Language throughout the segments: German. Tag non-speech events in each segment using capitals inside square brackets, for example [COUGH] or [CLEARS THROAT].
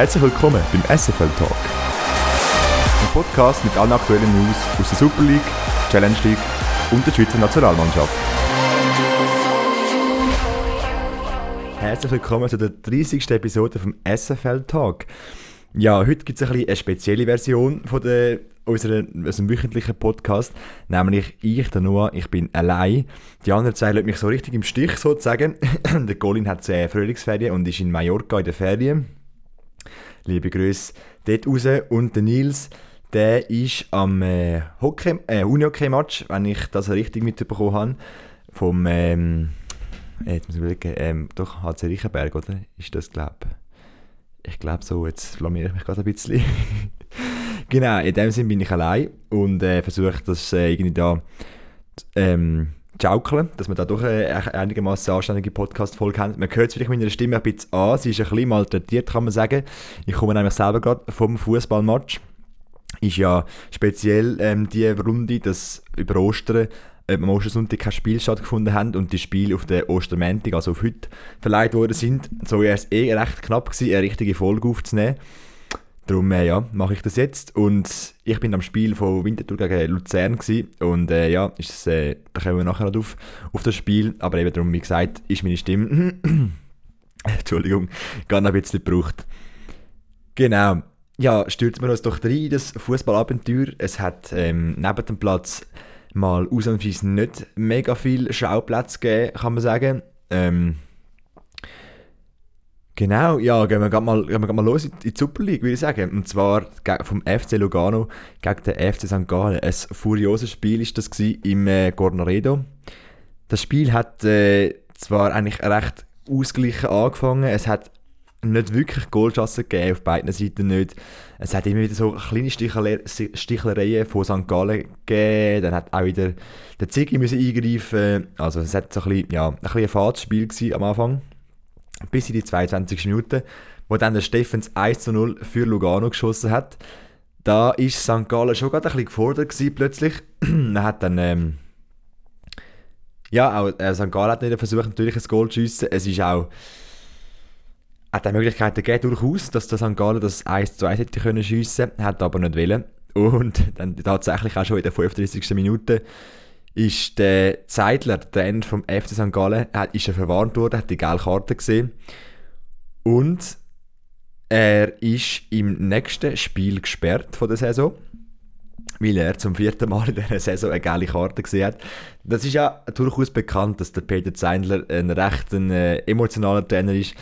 Herzlich willkommen beim SFL Talk. Ein Podcast mit allen aktuellen News aus der Super League, Challenge League und der Schweizer Nationalmannschaft. Herzlich willkommen zu der 30. Episode vom SFL Talk. Ja, heute gibt es ein eine spezielle Version von der, unserer, unserem wöchentlichen Podcast, nämlich ich, der Noah, ich bin allein. Die anderen zwei lassen mich so richtig im Stich sozusagen. [CLEARS THROAT] der Colin hat äh, Frühlingsferien und ist in Mallorca in der Ferien. Liebe Grüße dort raus. Und der Nils, der ist am äh, Hockey, äh, Unihockey-Match, wenn ich das richtig mitbekommen habe, vom, ähm, äh, jetzt muss ich überlegen, ähm, doch HC Riechenberg, oder? Ist das, glaube ich. glaube so, jetzt flamiere ich mich gerade ein bisschen. [LAUGHS] genau, in dem Sinne bin ich allein und äh, versuche das äh, irgendwie da ähm, schaukeln, dass wir da doch eine einigermaßen anständige Podcast-Folge haben. Man hört es vielleicht meiner Stimme ein bisschen an, sie ist ein bisschen malträtiert, kann man sagen. Ich komme nämlich selber gerade vom Fußballmatch. Ist ja speziell ähm, die Runde, dass über Ostern äh, am Ostersonntag kein Spiel stattgefunden hat und die Spiele auf der Ostermäntig, also auf heute, verleiht worden sind. So wäre es eh recht knapp gewesen, eine richtige Folge aufzunehmen. Darum äh, ja, mache ich das jetzt. Und ich bin am Spiel von Winterthur gegen Luzern gewesen. und äh, ja, ist, äh, da kommen wir nachher noch auf, auf das Spiel. Aber eben darum, wie gesagt, ist meine Stimme, [CLEARS THROAT] Entschuldigung, gar noch ein bisschen gebraucht. Genau. Ja, stürzen wir uns doch rein in das Fußballabenteuer. Es hat ähm, neben dem Platz mal ausnahmsweise nicht mega viel Schauplätze gegeben, kann man sagen. Ähm, Genau, ja, gehen wir gerade mal, gehen wir mal los in die Super League, würde ich sagen. Und zwar vom FC Lugano gegen den FC St. Gallen. Ein furioses Spiel ist das im äh, Gornaredo. Das Spiel hat äh, zwar eigentlich recht ausgeglichen angefangen, es hat nicht wirklich Goalchancen gegeben, auf beiden Seiten nicht. Es hat immer wieder so kleine Stichler Stichlereien von St. Gallen gegeben, dann hat auch wieder der Ziggy müssen eingreifen Also es hat so ein bisschen, ja, ein bisschen ein Fahrtspiel am Anfang bis in die 22. Minute, wo dann der Steffens 1 zu 0 für Lugano geschossen hat. Da ist St. Gallen schon gerade ein bisschen gefordert gewesen, plötzlich. [CLEARS THROAT] er hat dann, ähm, ja, auch äh, St. Gallen hat nicht versucht, natürlich ein Goal zu schiessen. Es ist auch, hat auch Möglichkeiten gegeben, durchaus, dass der St. Gallen das 1 zu 1 hätte können schiessen, hat aber nicht wollen. Und [LAUGHS] dann tatsächlich auch schon in der 35. Minute ist der Zeidler, der Trainer vom FC St. Gallen, ist er verwarnt worden, hat die gelbe Karte gesehen. Und er ist im nächsten Spiel gesperrt von der Saison, weil er zum vierten Mal in dieser Saison eine geile Karte gesehen hat. Das ist ja durchaus bekannt, dass der Peter Zeindler ein recht ein, äh, emotionaler Trainer ist.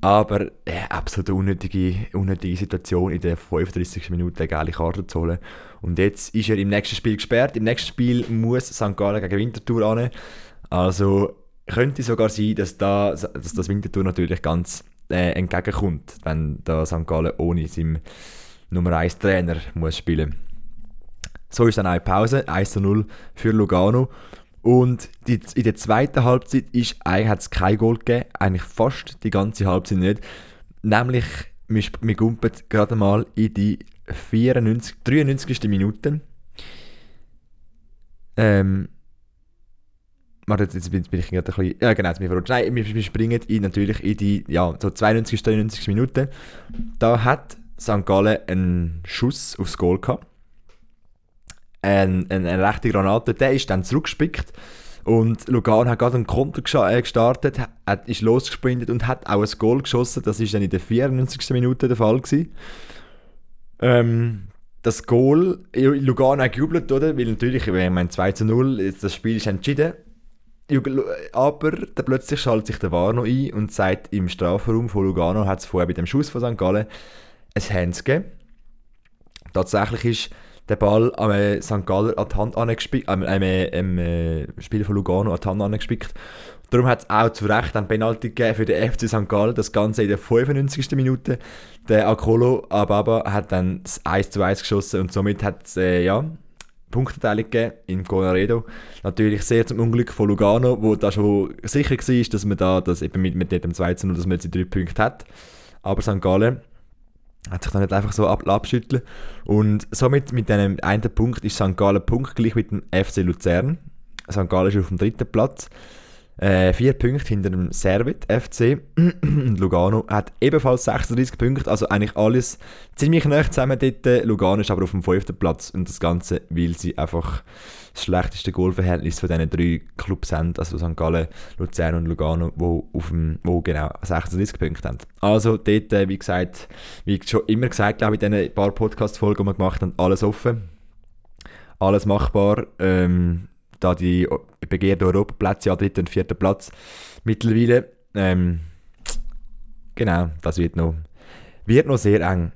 Aber äh, absolut unnötige, unnötige Situation, in der 35. Minute eine geile Karte zu holen. Und jetzt ist er im nächsten Spiel gesperrt. Im nächsten Spiel muss St. Gallen gegen Winterthur an. Also könnte sogar sein, dass, da, dass das Winterthur natürlich ganz äh, entgegenkommt, wenn da St. Gallen ohne seinen Nummer 1 Trainer muss spielen So ist dann eine Pause, 1 0 für Lugano. Und die, in der zweiten Halbzeit ist, hat es kein Goal gegeben, eigentlich fast die ganze Halbzeit nicht. Nämlich, wir, wir gumpen gerade mal in die 94, 93. Minute. Ähm, warte, jetzt bin, bin ich gerade ein bisschen, ja genau, jetzt bin ich. Nein, wir, wir springen in, natürlich in die, ja, so 92, 93 Minute. Da hat St. Gallen einen Schuss aufs Goal gehabt ein, eine, eine rechte Granate, der ist dann zurückgespickt und Lugano hat gerade einen Konter äh, gestartet, hat, ist losgesprintet und hat auch ein Goal geschossen. Das ist dann in der 94. Minute der Fall gewesen. Ähm, das Goal, Lugano hat gejubelt, oder? Weil natürlich, ich meine, 2 zu 0, das Spiel ist entschieden. Aber dann plötzlich schaltet sich der Warno ein und sagt, im Strafraum von Lugano hat es vorher bei dem Schuss von St. Gallen ein Hands gegeben. Tatsächlich ist den Ball am äh, St. Galler an die Hand angespickt, am äh, äh, Spieler von Lugano an die Hand angespickt. Darum hat es auch zu Recht einen Penalty gegeben für den FC St. Gallen, das Ganze in der 95. Minute. Der Akolo Ababa hat dann das 1 zu 1 geschossen und somit hat es äh, ja, Punkteteilung gegeben in Conaredo. Natürlich sehr zum Unglück von Lugano, wo da schon sicher war, dass man da das eben mit, mit dem 2 zu 0, dass man jetzt die drei Punkte hat. Aber St. Gallen hat sich dann nicht einfach so ab, abschütteln. Und somit mit diesem einen Punkt ist St. Gallen punktgleich mit dem FC Luzern. St. Gallen ist auf dem dritten Platz. Äh, vier Punkte hinter dem Servet FC. [CLEARS THROAT] Lugano hat ebenfalls 36 Punkte, also eigentlich alles ziemlich nah zusammen dort. Lugano ist aber auf dem fünften Platz und das Ganze, weil sie einfach das schlechteste Goalverhältnis von diesen drei Clubs haben, also St. Gallen, Luzern und Lugano, wo, auf dem, wo genau 36 Punkte haben. Also dort, äh, wie gesagt, wie schon immer gesagt, glaube ich, in diesen paar Podcast-Folgen, die wir gemacht haben, alles offen. Alles machbar. Ähm, da die begehrten Europaplätze, ja, dritten und vierten Platz mittlerweile. Ähm, genau, das wird noch, wird noch sehr eng.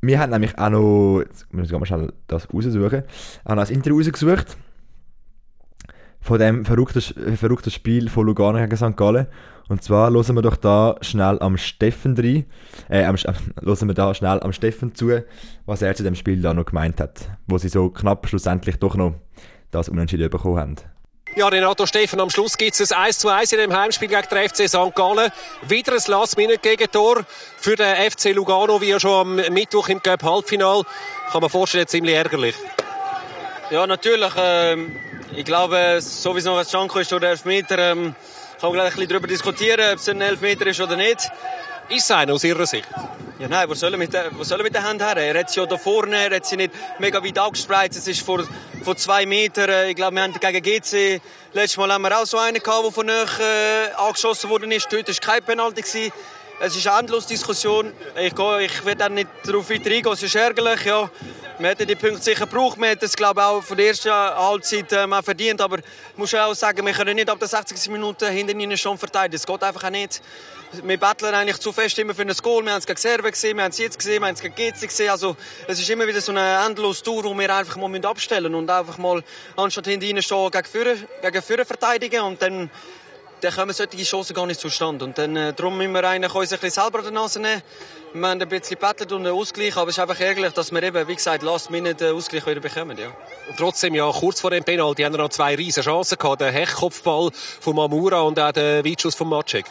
Wir haben nämlich auch noch, jetzt muss ich mal das raussuchen, auch noch ein Interview rausgesucht von dem verrückten, verrückten Spiel von Lugano gegen St. Gallen. Und zwar hören wir doch da schnell am Steffen rein, äh, am, [LAUGHS] hören wir da schnell am Steffen zu, was er zu dem Spiel da noch gemeint hat, wo sie so knapp schlussendlich doch noch das Unentschieden bekommen haben. Ja, Renato Steffen, am Schluss gibt es ein 1 zu 1 in dem Heimspiel gegen den FC St. Gallen. Wieder ein Last-Minute-Gegentor für den FC Lugano, wie ja schon am Mittwoch im Cup-Halbfinal. Kann man vorstellen, ziemlich ärgerlich. Ja, natürlich. Ähm, ich glaube, so wie es noch ein Janko ist oder Elfmeter, ähm, kann man gleich ein bisschen darüber diskutieren, ob es ein Elfmeter ist oder nicht. Ist einer aus Ihrer Sicht? Ja, nein, wo soll er mit der, wo soll er mit der Hand her? Er hat sie ja da vorne, er hat sie nicht mega weit angespreizt. Es ist vor, vor zwei Metern. Ich glaube, wir haben gegen GC, letztes Mal haben wir auch so einen gehabt, der von euch äh, angeschossen worden ist. Dort war kein Penalty. Es ist eine endlose Diskussion. Ich, ich will dann nicht darauf weiter eingehen, es ist ärgerlich. Ja. Wir hätten die Punkte sicher gebraucht. Wir hätten es, glaube ich, auch von der ersten Halbzeit äh, verdient. Aber ich muss auch sagen, wir können nicht ab der 60. Minute hinter ihnen schon verteidigen. Das geht einfach auch nicht. Wir betteln eigentlich zu fest immer für ein Goal. Wir haben es gegen Serben gesehen, wir haben es jetzt gesehen, wir haben es gegen GC gesehen. Also, es ist immer wieder so eine endlose Tour, wo wir einfach mal abstellen müssen und einfach mal, anstatt hinter ihnen stehen, gegen Führer, gegen Führer verteidigen. Und dann dann kommen solche Chancen gar nicht zustande. Und dann, äh, darum müssen wir eigentlich uns ein bisschen selber an der Nase nehmen. Wir haben ein bisschen gebettelt und einen Ausgleich, aber es ist einfach ärgerlich, dass wir eben, wie gesagt, last minute den Ausgleich wieder bekommen, ja. Trotzdem, ja, kurz vor dem Penalty haben wir noch zwei riesen Chancen gehabt. Der Hechkopfball von Mamura und auch der Weitschuss von Macek.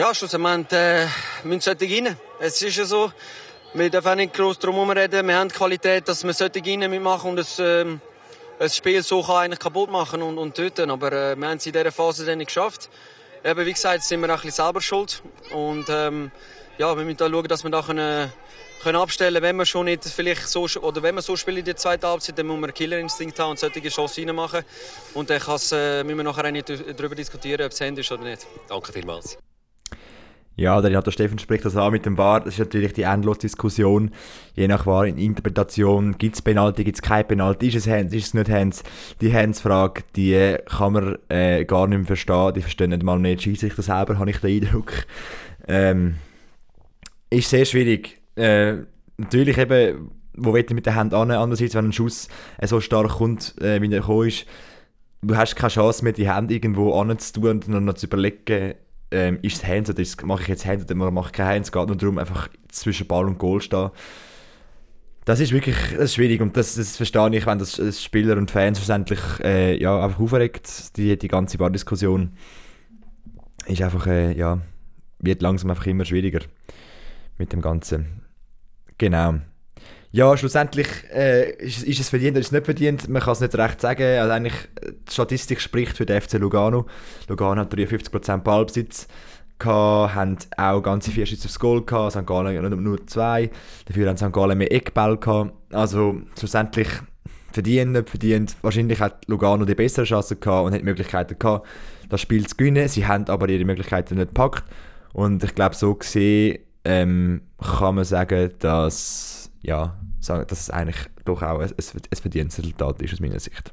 Ja, schlussendlich äh, müssen solche rein. Es ist ja so, wir dürfen nicht groß drum reden. Wir haben die Qualität, dass wir rein mitmachen und ähm, ein Spiel so kann eigentlich kaputt machen und, und töten. Aber äh, wir haben es in dieser Phase dann nicht geschafft. Eben, wie gesagt, sind wir auch ein selber schuld. Und ähm, ja, wir müssen da schauen, dass wir da können, können abstellen wenn wir schon nicht vielleicht so oder wenn wir so spielen in der zweiten Halbzeit, dann müssen wir Killerinstinkt haben und solche Chancen reinmachen. Und dann äh, müssen wir nachher auch nicht darüber diskutieren, ob es Hand ist oder nicht. Danke vielmals. Ja, der, der Steffen spricht das an mit dem VAR. Das ist natürlich die endlose Diskussion. Je nach VAR in Interpretation gibt es Penalty, gibt es kein Penalty, ist es Hands, ist es nicht Hands. Die Hands-Frage, die kann man äh, gar nicht mehr verstehen. Die verstehen nicht mal mehr die Schiedsrichter selber, habe ich den Eindruck. Ähm, ist sehr schwierig. Äh, natürlich eben, wo wird mit der Hand an? Andererseits, wenn ein Schuss äh, so stark kommt, äh, wie er gekommen ist, du hast keine Chance mehr, die Hand irgendwo anzutun und dann zu überlegen, ähm, ist es Hands oder mache ich jetzt Hands oder mache ich kein Hands, geht nur darum, einfach zwischen Ball und Goal stehen. Das ist wirklich das ist schwierig und das, das verstehe ich, wenn das Spieler und Fans schlussendlich äh, ja, einfach aufregt, die, die ganze Bardiskussion ist einfach, äh, ja, wird langsam einfach immer schwieriger mit dem Ganzen. Genau. Ja, schlussendlich äh, ist, ist, es verdient oder ist es nicht verdient. Man kann es nicht recht sagen. Also eigentlich, die Statistik spricht für den FC Lugano. Lugano hat 53% Ballbesitz gehabt, haben auch ganze vier Schüsse aufs Goal gehabt, St. Gallen nur, nur zwei. Dafür haben St. Gallen mehr Eckball gehabt. Also schlussendlich verdient, nicht verdient. Wahrscheinlich hat Lugano die bessere Chance gehabt und hat Möglichkeiten gehabt, das Spiel zu gewinnen. Sie haben aber ihre Möglichkeiten nicht gepackt. Und ich glaube, so gesehen ähm, kann man sagen, dass ja, sagen, dass es eigentlich doch auch ein, ein verdientes ist aus meiner Sicht.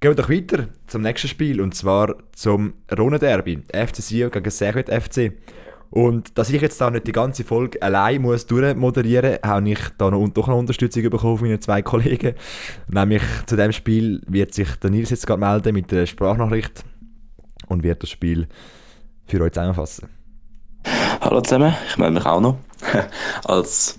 Gehen wir doch weiter zum nächsten Spiel und zwar zum Rhone-Derby. FC Sion gegen Servet FC. Und dass ich jetzt da nicht die ganze Folge allein muss durchmoderieren, habe ich da noch, doch noch Unterstützung bekommen von meinen zwei Kollegen. Nämlich zu dem Spiel wird sich der Nils jetzt gerade melden mit der Sprachnachricht und wird das Spiel für euch zusammenfassen. Hallo zusammen, ich melde mich auch noch [LAUGHS] als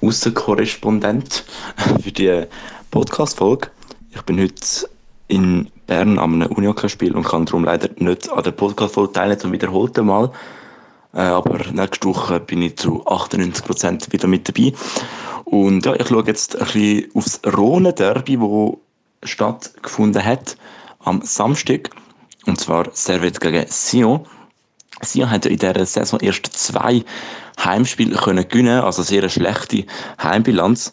Außenkorrespondent [LAUGHS] für die Podcast-Folge. Ich bin heute in Bern am Unioka-Spiel und kann darum leider nicht an der Podcast-Folge teilnehmen, zum wiederholten Mal. Äh, aber nächste Woche bin ich zu 98% wieder mit dabei. Und ja, ich schaue jetzt ein bisschen aufs Rhone-Derby, das stattgefunden hat am Samstag. Und zwar Servet gegen Sion. Sion hat in dieser Saison erst zwei Heimspiele können gewinnen, also sehr eine schlechte Heimbilanz.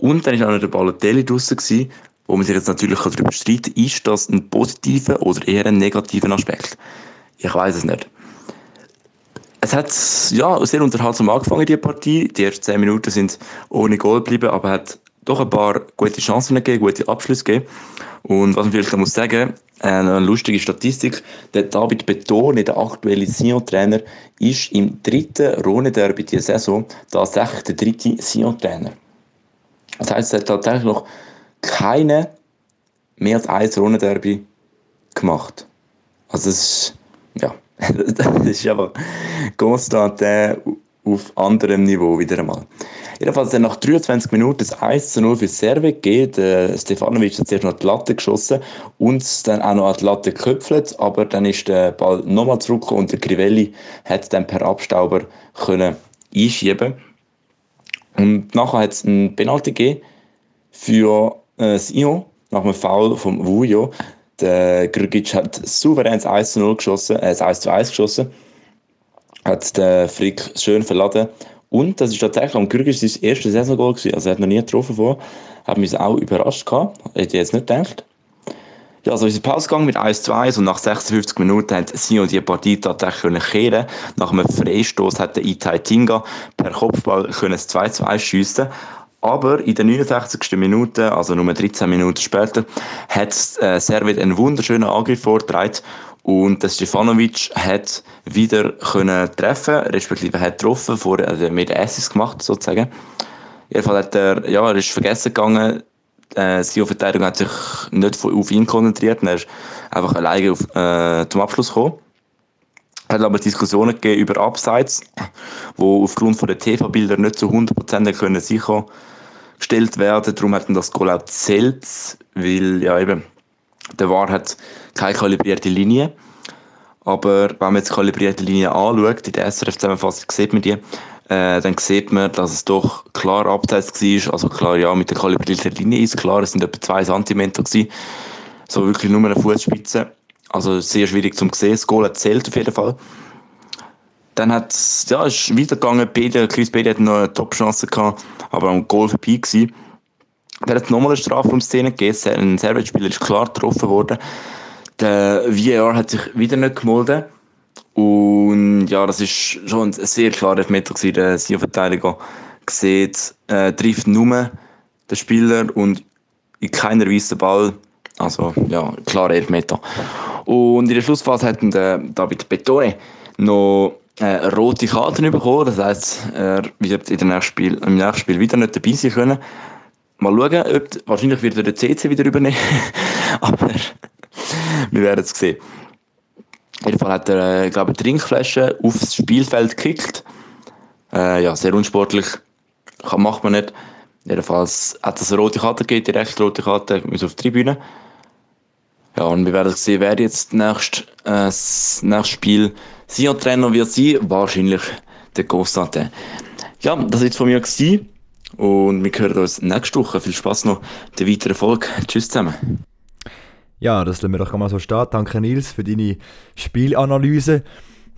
Und dann war auch noch der Balotelli draussen, wo man sich jetzt natürlich darüber streiten kann, ist das ein positiver oder eher ein negativer Aspekt? Ich weiß es nicht. Es hat ja, sehr unterhaltsam angefangen, die Partie. Die ersten 10 Minuten sind ohne Goal geblieben, aber hat doch ein paar gute Chancen gegeben, gute Abschlüsse gegeben. Und was man vielleicht muss sagen, eine lustige Statistik, der David Beton, der aktuelle Sion-Trainer, ist im dritten Rhone-Derby dieser Saison tatsächlich der dritte Sion-Trainer. Das heisst, er hat tatsächlich noch keine mehr als ein Rhone-Derby gemacht. Also das ist, ja, [LAUGHS] das ist einfach konstant äh, auf anderem Niveau wieder einmal. Jedenfalls dann nach 23 Minuten das 1 zu 0 für Servet geht. Äh, Stefanovic hat zuerst noch die Latte geschossen und dann auch noch an die Latte geköpfelt, aber dann ist der Ball nochmal zurückgekommen und der Crivelli hat dann per Abstauber können einschieben Und nachher hat es einen Penalty gegeben für äh, Sion nach einem Foul vom Vujo. Der Grgic hat souverän das 1 zu 0 geschossen, äh, das 1 zu 1 geschossen. Hat den Frick schön verladen und das ist tatsächlich am Kyrgyz sein erstes Saisongoal gewesen. Also er hat noch nie getroffen vor. Hat mich auch überrascht gehabt. Hätte ich jetzt nicht gedacht. Ja, also unser Pausgang mit 1 zu 1 und nach 56 Minuten hat Sion die Partie tatsächlich können kehren. Nach einem Freistoß hat der Itai Tinga per Kopfball können das 2 zu 1 schiessen. Aber in der 69. Minute, also nur 13 Minuten später, hat äh, Servet einen wunderschönen Angriff vorgetragen und der Stefanovic hat wieder können treffen, respektive hat getroffen, vor, also mit Assis gemacht sozusagen. Jedenfalls hat er, ja, er ist vergessen gegangen, äh, seine Verteidigung hat sich nicht auf ihn konzentriert, er ist einfach alleine auf, äh, zum Abschluss gekommen. Hat aber Diskussionen gegeben über Abseits, wo aufgrund von der TV-Bilder nicht zu 100% können sichergestellt werden. Darum hat das Goal auch zählt, weil ja eben der VAR hat keine kalibrierte Linie. Aber wenn man jetzt kalibrierte Linie anschaut, in der SRF-Zusammenfassung sieht man die, äh, dann sieht man, dass es doch klar abseits war. Also klar, ja, mit der kalibrierten Linie ist klar, es sind etwa 2 cm. So wirklich nur eine Fußspitze. Also sehr schwierig zu sehen. Das Goal zählt auf jeden Fall. Dann hat es, ja, weitergegangen. Bede, Chris Bede hat noch eine Top-Chance gehabt, aber am Goal vorbei gewesen. Dann hat es nochmal eine Strafraumszene gegeben. Ein Servet-Spieler ist klar getroffen worden. Der VAR hat sich wieder nicht gemeldet. Und ja, das ist schon ein sehr klarer Elfmeter gewesen. Der Sion-Verteidiger sieht, äh, trifft nur den Spieler und in keiner Weise den Ball. Also ja, klarer Elfmeter. Und in der Schlussphase hat der David Bettore noch äh, rote Karten bekommen. Das heisst, er wird in nächsten Spiel, im nächsten Spiel wieder nicht dabei sein können. Mal schauen, ob, wahrscheinlich wird er den CC wieder übernehmen. [LAUGHS] Aber [LAUGHS] wir werden es sehen. Auf jeden Fall hat er, äh, glaube ich, Trinkflaschen aufs Spielfeld gekickt. Äh, ja, sehr unsportlich. Kann, macht man nicht. Jedenfalls hat es eine rote Karte gegeben, die rechte rote Karte, muss auf die Tribüne. Ja, und wir werden sehen, wer jetzt nächst, äh, das nächste Spiel Sion-Trainer wird sein. Wahrscheinlich der Constantin. Ja, das war jetzt von mir. Gewesen. Und wir hören uns nächste Woche. Viel Spaß noch der weiteren Folge. Tschüss zusammen. Ja, das lassen wir doch mal so stehen. Danke Nils für deine Spielanalyse.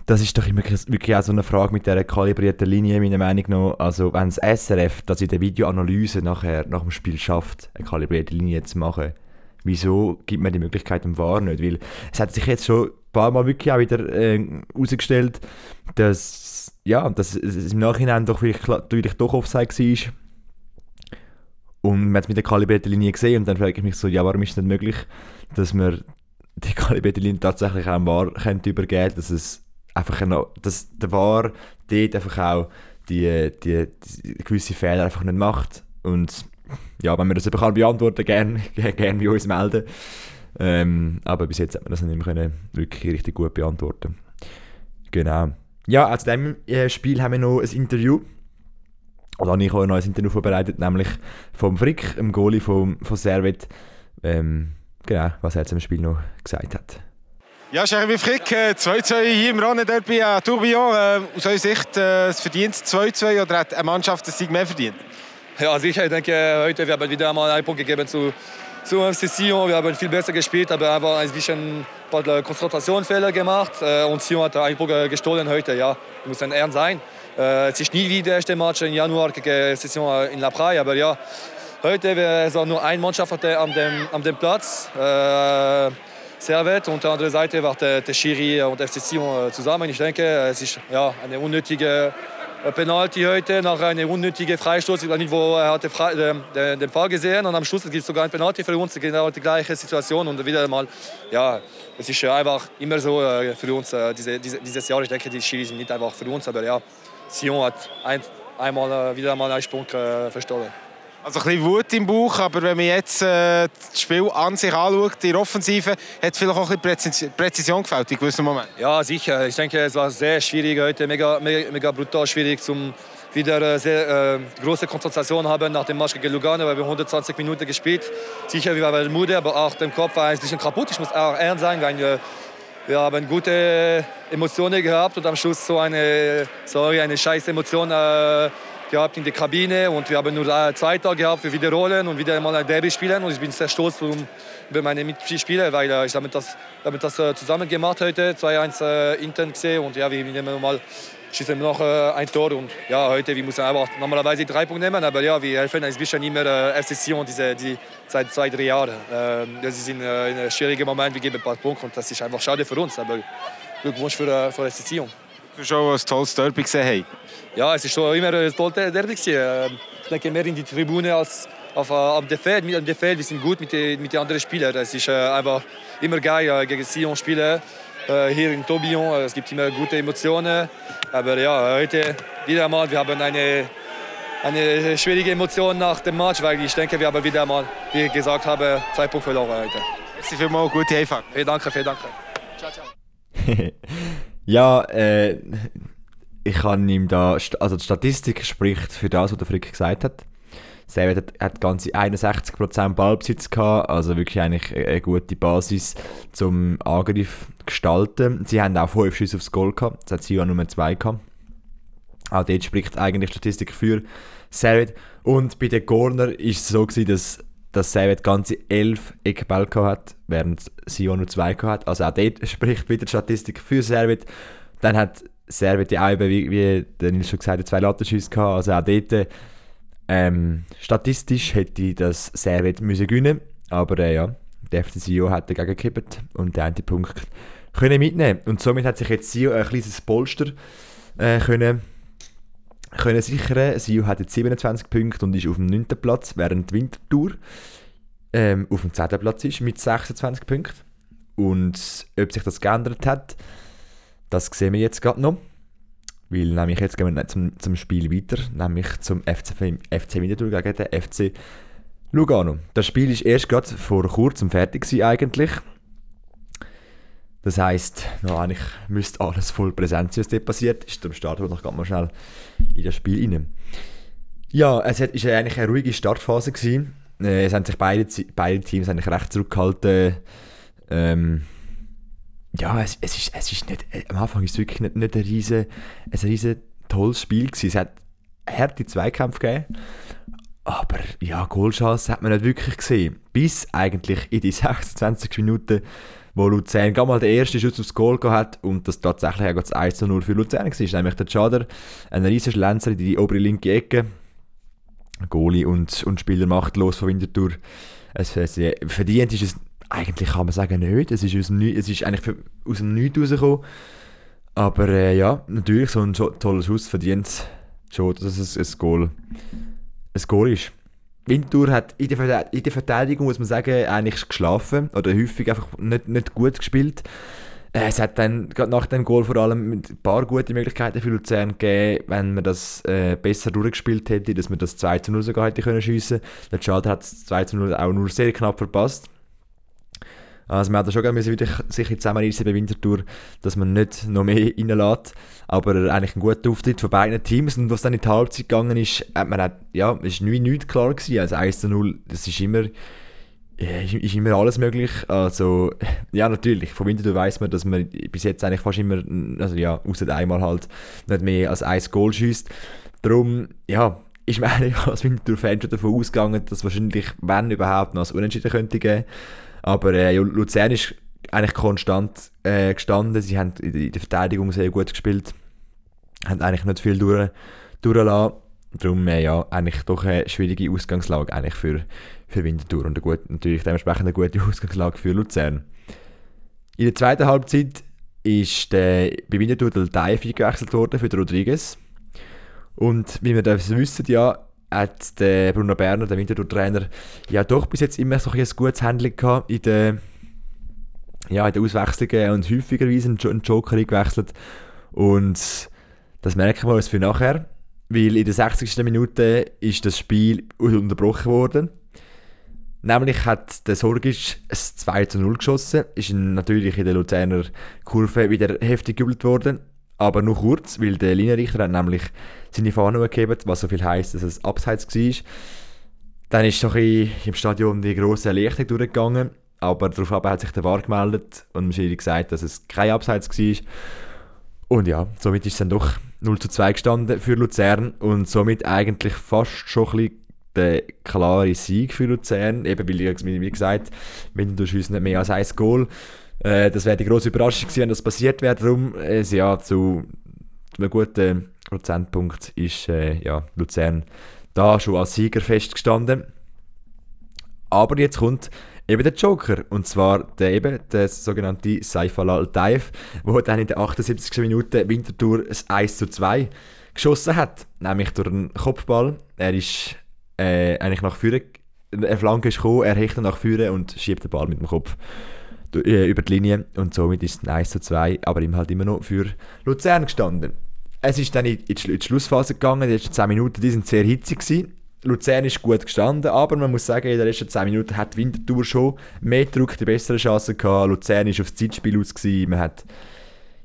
Das ist doch immer wirklich auch so eine Frage mit dieser kalibrierten Linie, meiner Meinung nach. Also, wenn das SRF das in der Videoanalyse nachher, nach dem Spiel schafft, eine kalibrierte Linie zu machen, wieso gibt man die Möglichkeit dem Wahr nicht? Weil es hat sich jetzt schon ein paar Mal wirklich auch wieder herausgestellt, äh, dass, ja, dass es im Nachhinein doch vielleicht, vielleicht doch Offside war. Und man hat es mit der kalibrierten Linie gesehen und dann frage ich mich so, ja, warum ist es nicht möglich, dass man die kalibrierte Linie tatsächlich auch War könnte übergeben, dass es einfach eine, dass der War dort einfach auch die, die, die gewisse Fehler einfach nicht macht. Und ja, wenn man das eben beantworten kann, gerne [LAUGHS] gern bei uns melden. Ähm, aber bis jetzt hat man das nicht mehr können wirklich richtig gut beantworten. Genau. Ja, also dem äh, Spiel haben wir noch ein Interview und dann habe ich auch ein neues Interview vorbereitet, nämlich vom Frick, dem Goalie von, von Servet. Ähm, genau, was er zum Spiel noch gesagt hat. Ja, Jeremy Frick, 2-2 äh, hier im Rennen Derby an Tourbillon. Äh, aus eurer Sicht äh, verdient 2-2 oder hat eine Mannschaft den Sieg mehr verdient? Ja, sicher. Ich denke, heute wir wieder einmal einen Punkt gegeben zu, zu FC Sion. Wir haben viel besser gespielt, aber einfach ein bisschen ein paar Konzentrationsfehler gemacht. Und Sion hat einen Punkt gestohlen heute. Ja, muss ein Ernst sein. Äh, es ist nie wie der erste Match im Januar gegen Session in La Praille, aber ja, heute ist nur eine Mannschaft an dem, an dem Platz. Äh, Servet und der andere Seite war der, der Schiri und FC Sion zusammen. Ich denke, es ist ja, eine unnötige Penalty heute nach einem unnötigen Freistoß. Ich nicht, wo er hat den, den, Fall gesehen und am Schluss gibt es sogar ein Penalty für uns, genau die gleiche Situation und wieder mal, ja, es ist einfach immer so äh, für uns äh, diese, diese, dieses Jahr. Ich denke, die Schiris sind nicht einfach für uns, aber ja, Sion hat ein, einmal äh, wieder mal einen Sprung verstohlen. Also ein bisschen Wut im Bauch, aber wenn man jetzt äh, das Spiel an sich anschaut, die Offensive, hat vielleicht auch ein bisschen Präzision gefällt in gewissen Momenten? Ja, sicher. Ich denke, es war sehr schwierig heute, mega, mega, mega brutal schwierig, zum wieder äh, sehr äh, große Konzentration haben nach dem Match gegen Lugano, weil wir 120 Minuten gespielt. Sicher, wir waren müde, aber auch der Kopf war ein bisschen kaputt. Ich muss auch ernst sein, weil wir, wir haben gute Emotionen gehabt und am Schluss so eine, sorry, eine scheiß Emotion äh, gehabt in der Kabine und wir haben nur zwei Tage gehabt für wiederholen und wieder mal ein Derby spielen und ich bin sehr stolz über meine Mitspieler, weil äh, ich damit das, damit das äh, zusammen gemacht heute, 2-1 äh, intern gesehen und ja, wir nehmen mal schießen noch äh, ein Tor und ja, heute wir müssen einfach normalerweise drei Punkte nehmen, aber ja, wir helfen ein bisschen immer äh, FC Sion diese, die, seit zwei, drei Jahren. Äh, das ist in, äh, in schwierigen Moment, wir geben ein paar Punkte und das ist einfach schade für uns, aber Glückwunsch für, äh, für FC Sion. Du schon ein tolles Derby gesehen hey. Ja, es ist schon immer ein tolles Derby gewesen. Ich denke mehr in die Tribüne als auf, auf dem Feld. Mit dem Feld, wir sind gut mit den, mit den anderen Spielern. Es ist äh, einfach immer geil äh, gegen Sion spielen. Äh, hier in Tourbillon, es gibt immer gute Emotionen. Aber ja, heute wieder einmal, wir haben eine, eine schwierige Emotion nach dem Match, weil ich denke, wir haben wieder einmal, wie ich gesagt habe, zwei Punkte verloren heute. Merci vielmals, gute Heimfahrt. Vielen Dank, vielen Dank. Ciao, ciao. [LAUGHS] ja, äh, ich kann ihm da, also die Statistik spricht für das, was der Frick gesagt hat. Servet hat, hat ganze 61% Ballbesitz gehabt, also wirklich eigentlich eine gute Basis zum Angriff gestalten. Sie haben auch 5 Schüsse aufs Goal gehabt, das hat sie ja nur 2 gehabt. Auch dort spricht eigentlich Statistik für Servet. Und bei den Corner ist es so gewesen, dass, dass Servet ganze 11 Eckbälle hat, während Sion nur 2 hat. Also auch dort [LAUGHS] spricht wieder die Statistik für Servet. Dann hat Servet ja auch, wie, wie der schon gesagt hat, zwei Lattenschüsse gehabt. Also auch dort, ähm, statistisch hätte das Servet müssen gewinnen aber äh, ja, der FC Sio hat dagegen gekippt und den einen Punkt können mitnehmen. Und somit hat sich jetzt Sio ein kleines Polster äh, können, können sichern. Sio hat jetzt 27 Punkte und ist auf dem 9. Platz, während die Wintertour ähm, auf dem 10. Platz ist mit 26 Punkten. Und ob sich das geändert hat, das sehen wir jetzt gerade noch. Weil nämlich jetzt gehen wir zum, zum Spiel weiter, nämlich zum FC, FC Winterthur gegen den FC Lugano. Das Spiel ist erst gerade vor kurzem fertig eigentlich. Das heisst, noch eigentlich müsste alles voll präsent sein, was dort passiert ist. Darum starten wir noch ganz schnell in das Spiel rein. Ja, es war eigentlich eine ruhige Startphase. Gewesen. Äh, es haben sich beide, beide Teams eigentlich recht zurückgehalten. Ähm, ja, es, es, ist, es ist nicht, am Anfang ist es wirklich nicht, nicht ein riesen, ein riesen tolles Spiel gewesen. Es hat harte Zweikämpfe gegeben, aber ja, Goalchance hat man nicht wirklich gesehen. Bis eigentlich in die [LAUGHS] 26 Minuten, wo Luzern gerade mal den ersten Schuss aufs Goal hat und das tatsächlich auch das 1 0 für Luzern war. Nämlich der Schader, ein riesen Schlenzer in die obere linke Ecke. Goalie und, und Spieler machtlos von Winterthur. Es, es, verdient ist es eigentlich kann man sagen, nicht. Es ist, aus dem, es ist eigentlich aus dem Nichts rausgekommen. Aber äh, ja, natürlich, so ein toller Schuss verdient schon, dass es ein Goal, ein Goal ist. Winter hat in der, Verteidigung, muss man sagen, eigentlich geschlafen oder häufig einfach nicht, nicht gut gespielt. Äh, es hat dann gerade nach dem Goal vor allem ein paar gute Möglichkeiten für Luzern gegeben, wenn man das äh, besser durchgespielt hätte, dass man das 2 zu 0 sogar hätte können schiessen. Der Schalter hat das 2 zu 0 auch nur sehr knapp verpasst. Also hat da schon gerne wieder sicher zusammenreißen bei Winterthur, dass man nicht noch mehr reinlässt. Aber eigentlich ein guter Auftritt von beiden Teams. Und was dann in die Halbzeit gegangen ist, hat man auch, ja, ist nicht, nicht klar gewesen. Also 1 zu 0, das ist immer, ist immer alles möglich. Also, [LAUGHS] ja, natürlich. Von Winterthur weiß man, dass man bis jetzt eigentlich fast immer, also ja, außer einmal halt, nicht mehr als ein Goal schießt. Darum, ja, ist man [LAUGHS] eigentlich als Winterthur-Fan schon davon ausgegangen, dass wahrscheinlich, wenn überhaupt, noch ein Unentschieden könnte geben. Aber äh, Luzern ist eigentlich konstant äh, gestanden. Sie haben in der Verteidigung sehr gut gespielt. Haben eigentlich nicht viel durch, durchgelassen. Darum äh, ja, eigentlich doch eine schwierige Ausgangslage eigentlich für, für Winterthur und eine gut, natürlich dementsprechend eine gute [LAUGHS] Ausgangslage für Luzern. In der zweiten Halbzeit ist der, bei Winterthur der Dive eingewechselt worden für Rodriguez. Und wie wir das wissen, ja, hat der Bruno Berner, der Winterthur-Trainer, ja doch bis jetzt immer so ein, gutes Handling gehabt in der, ja, in den Auswechslungen und häufigerweise einen Joker eingewechselt. Und das merken wir uns für nachher, weil in der 60. Minute ist das Spiel unterbrochen worden. Nämlich hat der Sorgic ein 2 zu 0 geschossen, ist natürlich in der Luzerner Kurve wieder heftig gejubelt worden, aber nur kurz, weil der Linienrichter hat nämlich seine Fahne gegeben, was so viel heisst, dass es abseits war. Dann ist doch im Stadion die grosse Erleichterung durchgegangen, aber daraufhin hat sich der VAR gemeldet und dem gesagt, dass es kein Abseits war. Und ja, somit ist es dann doch 0 zu 2 gestanden für Luzern und somit eigentlich fast schon ein der klare Sieg für Luzern, eben weil, wie gesagt, wenn du schießt nicht mehr als ein Goal. Äh, das wäre die grosse Überraschung gewesen, wenn das passiert wäre. Darum, äh, ja, zu, zu einem guten Prozentpunkt ist äh, ja, Luzern da schon als Sieger festgestanden. Aber jetzt kommt eben der Joker. Und zwar der, eben, der sogenannte Saif Al-Taif, der dann in der 78. Minute Winterthur ein 1 zu 2 geschossen hat. Nämlich durch einen Kopfball. Er ist äh, eigentlich nach vorne, eine Flanke ist gekommen, er hechtet nach vorne und schiebt den Ball mit dem Kopf äh, über die Linie und somit ist es 1 zu 2, aber ihm halt immer noch für Luzern gestanden. Es ist dann in die, in die Schlussphase gegangen, die letzten 10 Minuten die sind sehr hitzig gewesen. Luzern ist gut gestanden, aber man muss sagen, in den letzten 10 Minuten hat Winterthur schon mehr Druck, die bessere Chance gehabt. Luzern ist aufs Zeitspiel aus, gewesen. man hat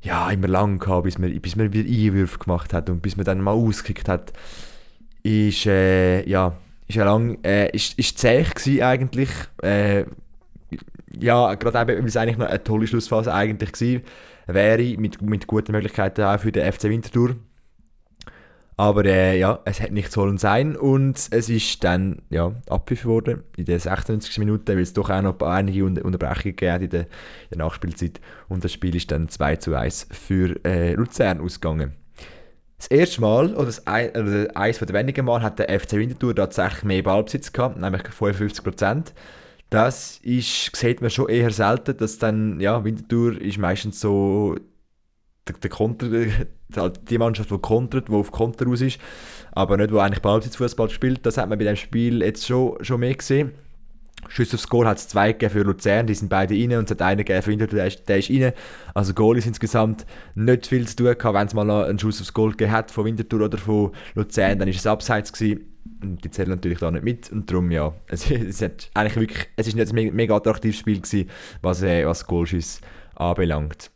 ja, immer lang gehabt, bis man, bis man wieder Einwürfe gemacht hat und bis man dann mal ausgekickt hat, ist, äh, ja, ist ja lang, äh, ist, ist zäh eigentlich. Äh, ja, gerade eben, weil es eigentlich noch eine tolle Schlussphase eigentlich gewesen wäre, mit, mit guten Möglichkeiten auch für den FC Winterthur. Aber äh, ja, es hat nicht sollen sein und es ist dann ja, abgepfiffen worden in den 96 Minuten, weil es doch auch noch einige Unterbrechungen gegeben in der, in der Nachspielzeit und das Spiel ist dann 2 zu 1 für äh, Luzern ausgegangen. Das erste Mal, oder, das ein, oder eines der wenigen Mal, hat der FC Winterthur tatsächlich mehr Ballbesitz gehabt, nämlich 55%. Das ist, sieht man schon eher selten, dass dann, ja, Winterthur ist meistens so der, der Konter, [LAUGHS] die Mannschaft, die kontert, die auf Konter aus ist, aber nicht, wo eigentlich Ballbesitzfußball spielt. Das hat man bei dem Spiel jetzt schon, schon mehr gesehen. Schüsse aufs Goal hat es zwei für Luzern, die sind beide rein und es hat einen gegeben für Winterthur, der ist, der ist rein. Also Goal ist insgesamt nicht viel zu tun gehabt, wenn es mal einen Schuss aufs Goal gegeben hat von Winterthur oder von Luzern, dann ist es abseits gewesen. Die zählen natürlich da nicht mit und darum ja, [LAUGHS] es, es, hat eigentlich wirklich, es ist nicht ein mega attraktives Spiel gewesen, was, äh, was Goalschüsse anbelangt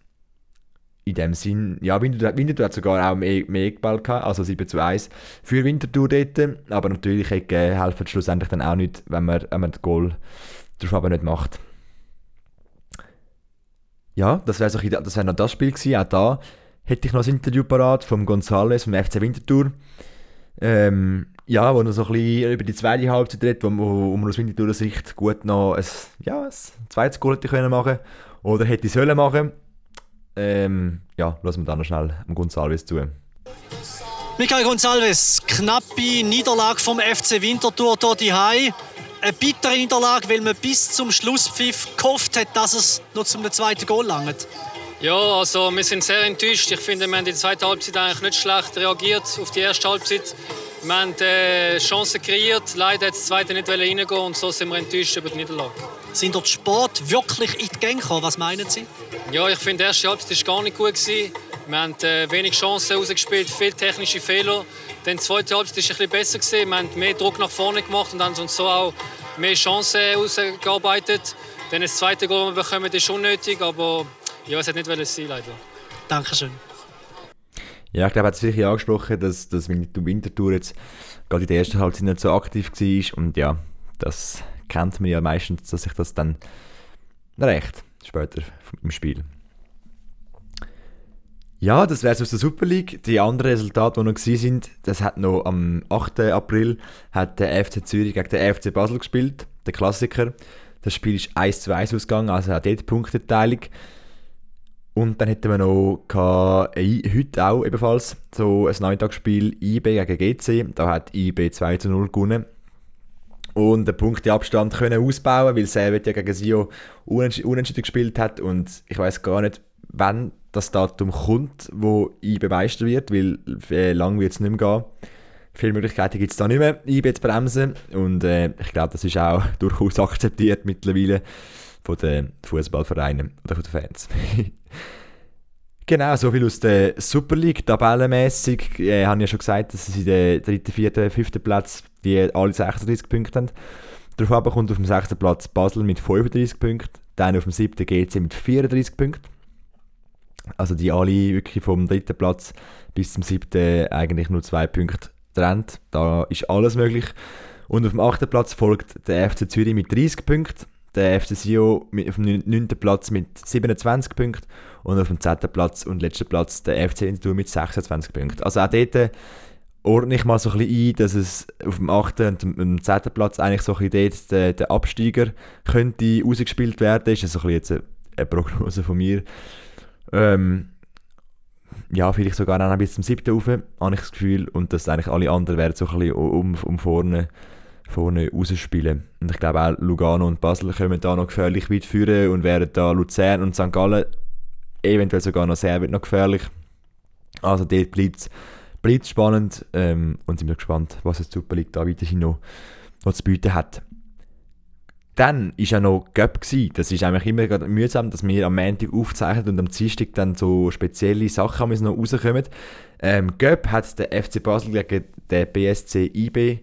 in dem Sinn, ja, Winterthur, Winterthur hat sogar auch mehr, mehr geballt gehabt, also 7 zu 1 für Winterthur dort, aber natürlich äh, helfen schlussendlich dann auch nicht, wenn man, wenn man das Goal darauf aber nicht macht. Ja, das wäre so, wär noch das Spiel gewesen, auch da hätte ich noch das Interview parat vom González vom FC Winterthur, ähm, ja, wo er so ein bisschen über die zweite Halbzeit redet, wo, wo, wo man aus Winterthur Sicht gut noch ein, ja, ein zweites Goal hätte können machen oder hätte sollen machen ähm, ja, lassen wir dann noch schnell am González zu. Michael González, knappe Niederlage vom FC Winterthur hier Hai. Eine bittere Niederlage, weil man bis zum Schlusspfiff gehofft hat, dass es noch zum zweiten Goal langt. Ja, also wir sind sehr enttäuscht. Ich finde, wir haben in der zweiten Halbzeit eigentlich nicht schlecht reagiert auf die erste Halbzeit. Wir haben äh, Chancen kreiert, leider hat das zweite nicht reingehen und so sind wir enttäuscht über die Niederlage. Sind dort Sport wirklich in die Gänge gekommen? Was meinen Sie? Ja, ich finde, die erste Halbzeit war gar nicht gut. Gewesen. Wir haben äh, wenig Chancen rausgespielt, viele technische Fehler. Dann die zweite Halbzeit war ein bisschen besser. Gewesen. Wir haben mehr Druck nach vorne gemacht und haben uns so auch mehr Chancen ausgearbeitet. Dann das zweite Goal, das wir bekommen, ist unnötig, aber ja, es hat nicht sein leider. Dankeschön. Ja, ich glaube, er hat es sicher angesprochen, dass, dass Winterthur jetzt gerade in der ersten Halbzeit nicht so aktiv war. Und ja, das kennt man ja meistens, dass sich das dann recht später im Spiel. Ja, das wäre es aus der Super League. Die anderen Resultate, die noch sind, das hat noch am 8. April hat der FC Zürich gegen den FC Basel gespielt, der Klassiker. Das Spiel ist 1 zu 1 ausgegangen, also auch dort Punkteteilung. Und dann hätten wir noch heute auch ebenfalls so ein Nachmittagsspiel IB gegen GC. Da hat IB 2 zu 0 gewonnen. Und den Punkteabstand können ausbauen, weil Servet ja gegen Sio unentschieden gespielt hat. Und ich weiß gar nicht, wann das Datum kommt, wo IB Meister wird, weil äh, lang wird es nicht mehr gehen. Viele Möglichkeiten gibt es da nicht mehr, IB zu bremsen. Und äh, ich glaube, das ist auch [LAUGHS] durchaus akzeptiert mittlerweile von den Fußballvereinen oder von den Fans. [LAUGHS] genau, so viel aus der Super League. Tabellenmässig äh, habe ich ja schon gesagt, dass sie den dritten, vierten, fünften Platz die alle 36 Punkte haben. Darauf kommt auf dem sechsten Platz Basel mit 35 Punkten, dann auf dem siebten GC mit 34 Punkten. Also die alle wirklich vom dritten Platz bis zum siebten eigentlich nur zwei Punkte trennt. Da ist alles möglich. Und auf dem achten Platz folgt der FC Zürich mit 30 Punkten, der FC Sio auf dem neunten Platz mit 27 Punkten und auf dem zehnten Platz und letzten Platz der FC Winterthur mit 26 Punkten. Also auch dort ordne ich mal so ein bisschen ein, dass es auf dem 8. und dem 10. Platz eigentlich so ein bisschen dort der, der Absteiger könnte rausgespielt werden. Das ist so ein bisschen jetzt eine, eine Prognose von mir. Ähm, ja, vielleicht sogar noch bis zum 7. rauf, habe ich das Gefühl. Und dass eigentlich alle anderen werden so ein bisschen um, um vorne, vorne rausspielen. Und ich glaube auch Lugano und Basel kommen da noch gefährlich weit führen und werden da Luzern und St. Gallen eventuell sogar noch sehr noch gefährlich. Also dort bleibt es spannend ähm, und sind wir gespannt, was die Super League da weiterhin noch, noch zu bieten hat. Dann war ja noch Göpp. Das ist eigentlich immer mühsam, dass wir am Montag aufzeichnen und am Dienstag dann so spezielle Sachen noch rauskommen. Ähm, Göpp hat der FC Basel gegen den BSC IB,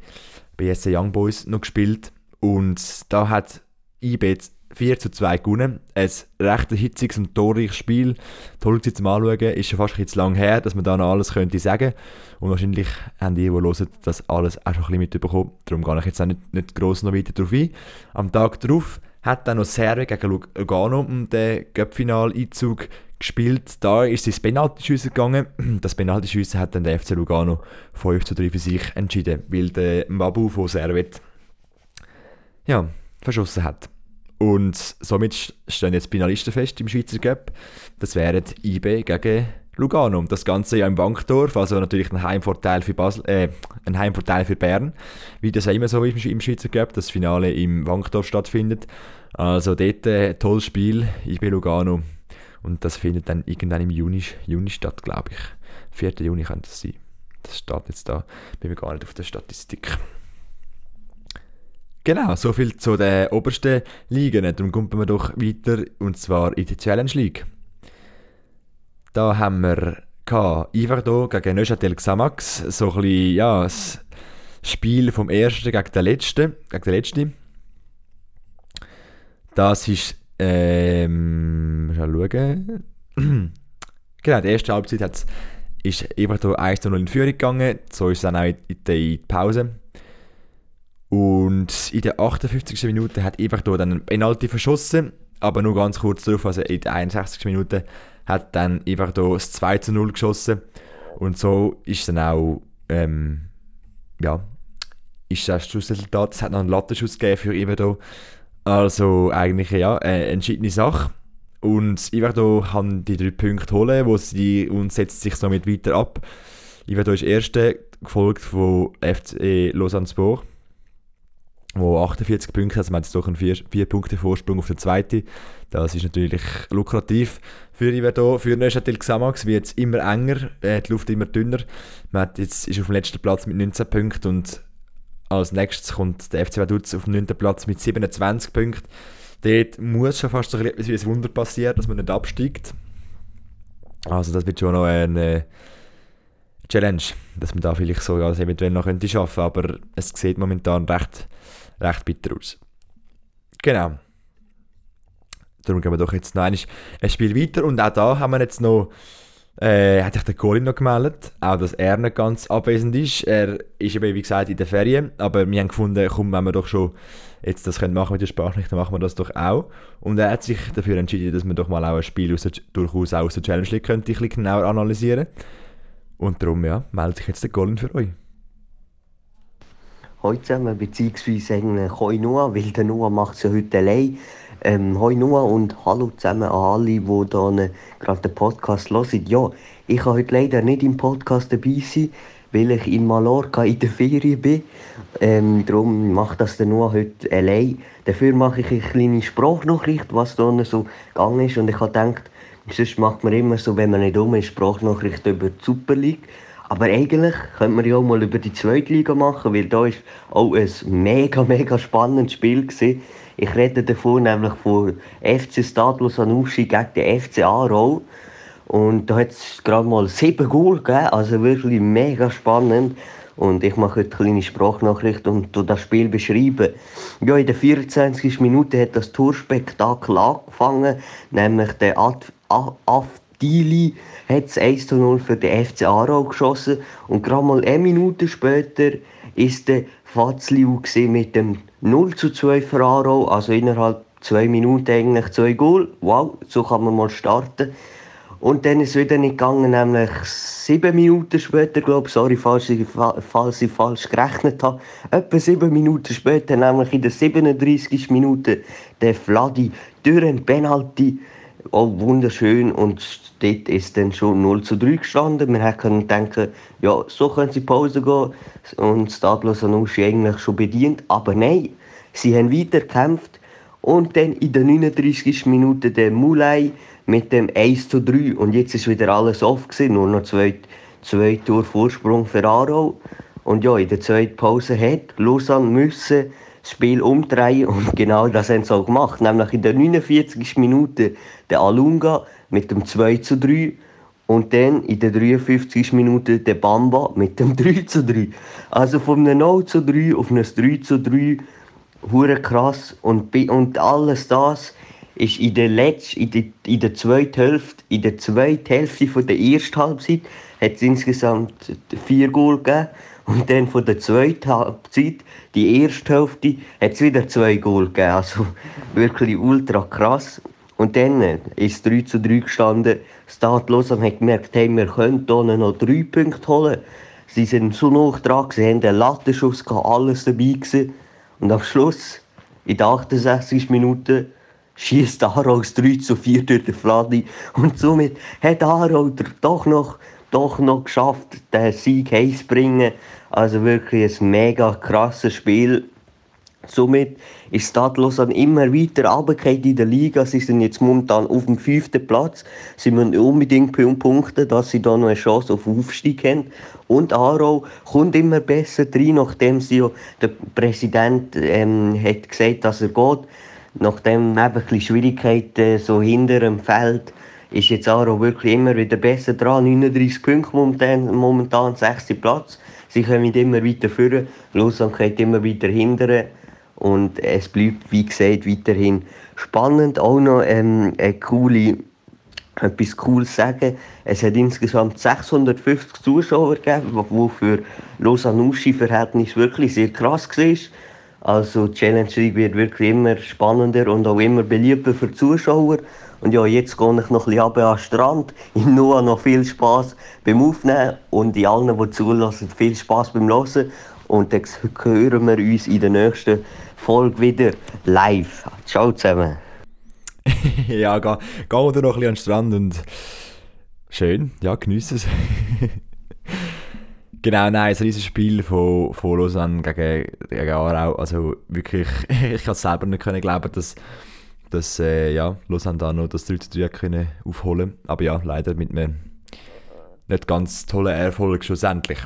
BSC Young Boys, noch gespielt. Und da hat IB 4 zu 2 gewonnen. Ein recht hitziges und torreiches Spiel. Toll zum Anschauen. Ist schon fast ein zu lang her, dass man da noch alles könnte sagen Und wahrscheinlich haben die, die hören, das alles auch schon ein bisschen mitbekommen. Darum gehe ich jetzt auch nicht, nicht gross noch weiter darauf ein. Am Tag darauf hat dann noch Serbien gegen Lugano um den Göppfinal-Einzug gespielt. Da ist es ins Penaltyschiessen gegangen. [CLEARS THROAT] Das Penaltyschiessen hat dann der FC Lugano 5 zu 3 für sich entschieden, weil der Mabu von Servet ja, verschossen hat. Und somit stehen jetzt Finalisten fest im Schweizer Cup. Das wären IB gegen Lugano. Das Ganze ja im Bankdorf, also natürlich ein Heimvorteil für, Basel, äh, ein Heimvorteil für Bern, wie das ja immer so ist im Schweizer Cup, das Finale im Bankdorf stattfindet. Also dort äh, tolles Spiel, IB Lugano. Und das findet dann irgendwann im Juni, Juni statt, glaube ich. 4. Juni könnte es sein. Das steht jetzt da, bin mir gar nicht auf der Statistik. Genau, soviel zu den obersten Ligen. Dann kommen wir doch weiter, und zwar in die Challenge League. Da haben wir Ivardo gegen Neuchâtel Xamax. So ein bisschen, ja, das Spiel vom ersten gegen den letzten. Gegen den letzten. Das ist, ähm, mal schauen. [CLEARS THROAT] genau, die erste Halbzeit hat's, ist Ivardo 1-0 in Führung gegangen. So ist es dann auch in die Pause. Und in der 58. Minute hat Everton dann einen Penalty verschossen, aber nur ganz kurz darauf, also in der 61. Minute hat dann Everton das 2 zu 0 geschossen. Und so ist dann auch, ähm, ja, ist das Schlussresultat. Es hat noch einen Lattenschuss gegeben für Everton. Also eigentlich, ja, eine entschiedene Sache. Und Everton kann die drei Punkte holen, wo sie, und setzt sich somit weiter ab. Everton ist Erster, gefolgt von FC Lausanne-Sport wo 48 Punkte hat, also man hat jetzt doch einen 4, 4 Punkte Vorsprung auf den zweiten. Das ist natürlich lukrativ für Iverdo, für Neuchâtel Xamax wird es immer enger, äh, die Luft immer dünner. Man hat jetzt, ist auf dem letzten Platz mit 19 Punkten und als nächstes kommt der FC Vaduz auf dem 9. Platz mit 27 Punkten. Dort muss schon fast so ein, ein Wunder passieren, dass man nicht absteigt. Also das wird schon noch eine Challenge, dass man da vielleicht sogar das eventuell noch könnte schaffen, aber es sieht momentan recht recht bitter aus. Genau. Darum gehen wir doch jetzt noch ein Spiel weiter und auch da haben wir jetzt noch äh, hat sich der Colin noch gemeldet, auch dass er nicht ganz abwesend ist. Er ist eben, wie gesagt, in der Ferien, aber wir haben gefunden, komm, wenn wir doch schon jetzt das können machen mit der Sprachnachricht, dann machen wir das doch auch. Und er hat sich dafür entschieden, dass wir doch mal auch ein Spiel aus der, durchaus auch aus der Challenge League könnte ein bisschen genauer analysieren. Und darum, ja, meldet sich jetzt der Colin für euch. Hallo zusammen, beziehungsweise eigentlich Hoi Noah, weil der Noah macht es ja heute allein. Ähm, Hoi Noah und hallo zusammen an alle, die hier gerade den Podcast hören. Ja, ich kann heute leider nicht im Podcast dabei sein, weil ich in Mallorca in der Ferien bin. Ähm, darum macht das der Noah heute allein. Dafür mache ich eine kleine Sprachnachricht, was da so gegangen ist. Und ich habe gedacht, sonst macht man immer so, wenn man nicht um ist, Sprachnachricht über die Super League. Aber eigentlich könnte man ja auch mal über die zweite Liga machen, weil da ist auch ein mega, mega spannendes Spiel gewesen. Ich rede davon nämlich von FC Stadlo Sanussi gegen den FC Aarau. Und da hat es gerade mal sieben Goal gegeben, also wirklich mega spannend. Und ich mache heute eine kleine Sprachnachricht und das Spiel beschreiben. Ja, in der 24. Minute hat das Torspektakel angefangen, nämlich der Ad Afdili hat es 1 zu 0 für den FC Aarau geschossen und gerade mal eine Minute später ist der Fazliu mit dem 0 zu 2 für Aarau, also innerhalb zwei Minuten eigentlich zwei Goal. Wow, so kann man mal starten. Und dann ist es wieder nicht gegangen, nämlich sieben Minuten später, glaube ich, sorry, falls ich, falls ich falsch gerechnet habe, etwa sieben Minuten später, nämlich in der 37. Minute, der Vladi durch ein Penalty wunderschön und dort ist dann schon 0 zu 3 gestanden. Wir hätten denken, ja, so können sie Pause gehen und Stadlo Sanussi eigentlich schon bedient. Aber nein, sie haben weiter gekämpft und dann in der 39. Minute der Mulai mit dem 1 zu 3 und jetzt ist wieder alles off nur noch zwei, zwei Tour Vorsprung für Aarau. Und ja, in der zweiten Pause hat Lausanne müssen das Spiel umdrehen und genau das haben sie auch gemacht. Nämlich in der 49. Minute der Alunga mit dem 2 zu 3 und dann in der 53. Minute der Bamba mit dem 3 zu 3. Also von einem 0 zu 3 auf ein 3 zu 3, hure krass. Und, und alles das ist in der letzten, in der, in der zweiten Hälfte, in der zweiten Hälfte von der ersten Halbzeit hat es insgesamt vier Goal gegeben. Und dann von der zweiten Halbzeit, die erste Hälfte, hat es wieder zwei Goal gegeben. Also wirklich ultra krass. Und dann ist es 3 zu 3 gestanden. Stade Lausanne hat gemerkt, hey, wir können hier noch drei Punkte holen. Sie sind so noch dran, sie haben einen Lattenschuss, alles dabei. Gewesen. Und am Schluss, in der 68. Minute, schießt Aarau 3 zu 4 durch den Fladi. Und somit hat Aarau doch noch doch noch geschafft, den Sieg heimzubringen. Also wirklich ein mega krasses Spiel. Somit ist Stade Lausanne immer weiter runtergefallen in der Liga. Sie sind jetzt momentan auf dem fünften Platz. Sie müssen unbedingt punkten, dass sie da noch eine Chance auf Aufstieg haben. Und Aarau kommt immer besser rein, nachdem sie ja, der Präsident ähm, hat gesagt, dass er geht. Nachdem eben Schwierigkeiten so hinter dem Feld ist jetzt Aro wirklich immer wieder besser dran. 39 Punkte momentan, momentan 6. Platz. Sie kommen immer weiter führen. Lausanne geht immer weiter hindern. Und es bleibt, wie gesagt, weiterhin spannend. Auch noch ähm, eine coole, etwas Cooles sagen. Es hat insgesamt 650 Zuschauer gegeben, was für Lausanne-Uschi-Verhältnis wirklich sehr krass war. Also die Challenge League wird wirklich immer spannender und auch immer beliebter für die Zuschauer. Und ja, jetzt gehe ich noch ein bisschen an den Strand. In Noah noch viel Spaß beim Aufnehmen und in allen, die zulassen, viel Spaß beim Hören. Und dann hören wir uns in der nächsten Folge wieder live. Ciao zusammen. [LAUGHS] ja, geh wir noch ein bisschen an den Strand und schön, ja, genieße es. [LAUGHS] genau, nein, ein riesiges Spiel von, von Lausanne gegen, gegen Aarau. Also wirklich, [LAUGHS] ich kann es selber nicht glauben, dass dass äh, ja, Lausanne da noch das 3 zu 3 können aufholen Aber ja, leider mit einem nicht ganz tollen Erfolg schlussendlich.